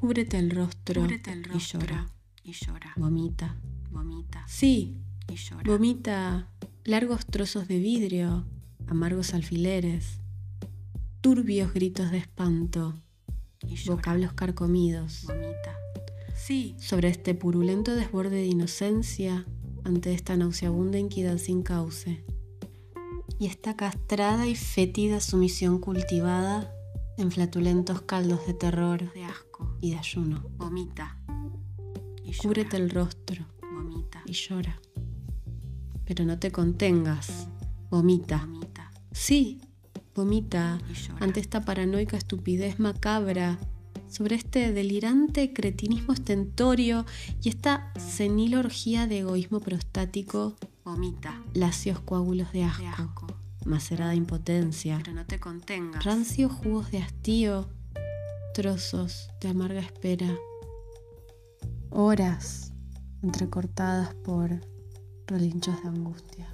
Cúbrete el rostro, Cúbrete el y llora. y llora. Vomita. Vomita Sí, y llora. vomita largos trozos de vidrio, amargos alfileres, turbios gritos de espanto, y vocablos carcomidos. Vomita. Sí, sobre este purulento desborde de inocencia ante esta nauseabunda inquietud sin cauce. Y esta castrada y fétida sumisión cultivada en flatulentos caldos de terror de asco. y de ayuno. Vomita. Y llora. Cúbrete el rostro Vomita. y llora. Pero no te contengas. Vomita. Vomita. Sí, vomita Y llora. ante esta paranoica estupidez macabra, sobre este delirante cretinismo estentorio y esta senil orgía de egoísmo prostático, Vomita. lacios coágulos de asco. Macerada impotencia, Pero no te contengas. rancios jugos de hastío, trozos de amarga espera, horas entrecortadas por relinchos de angustia.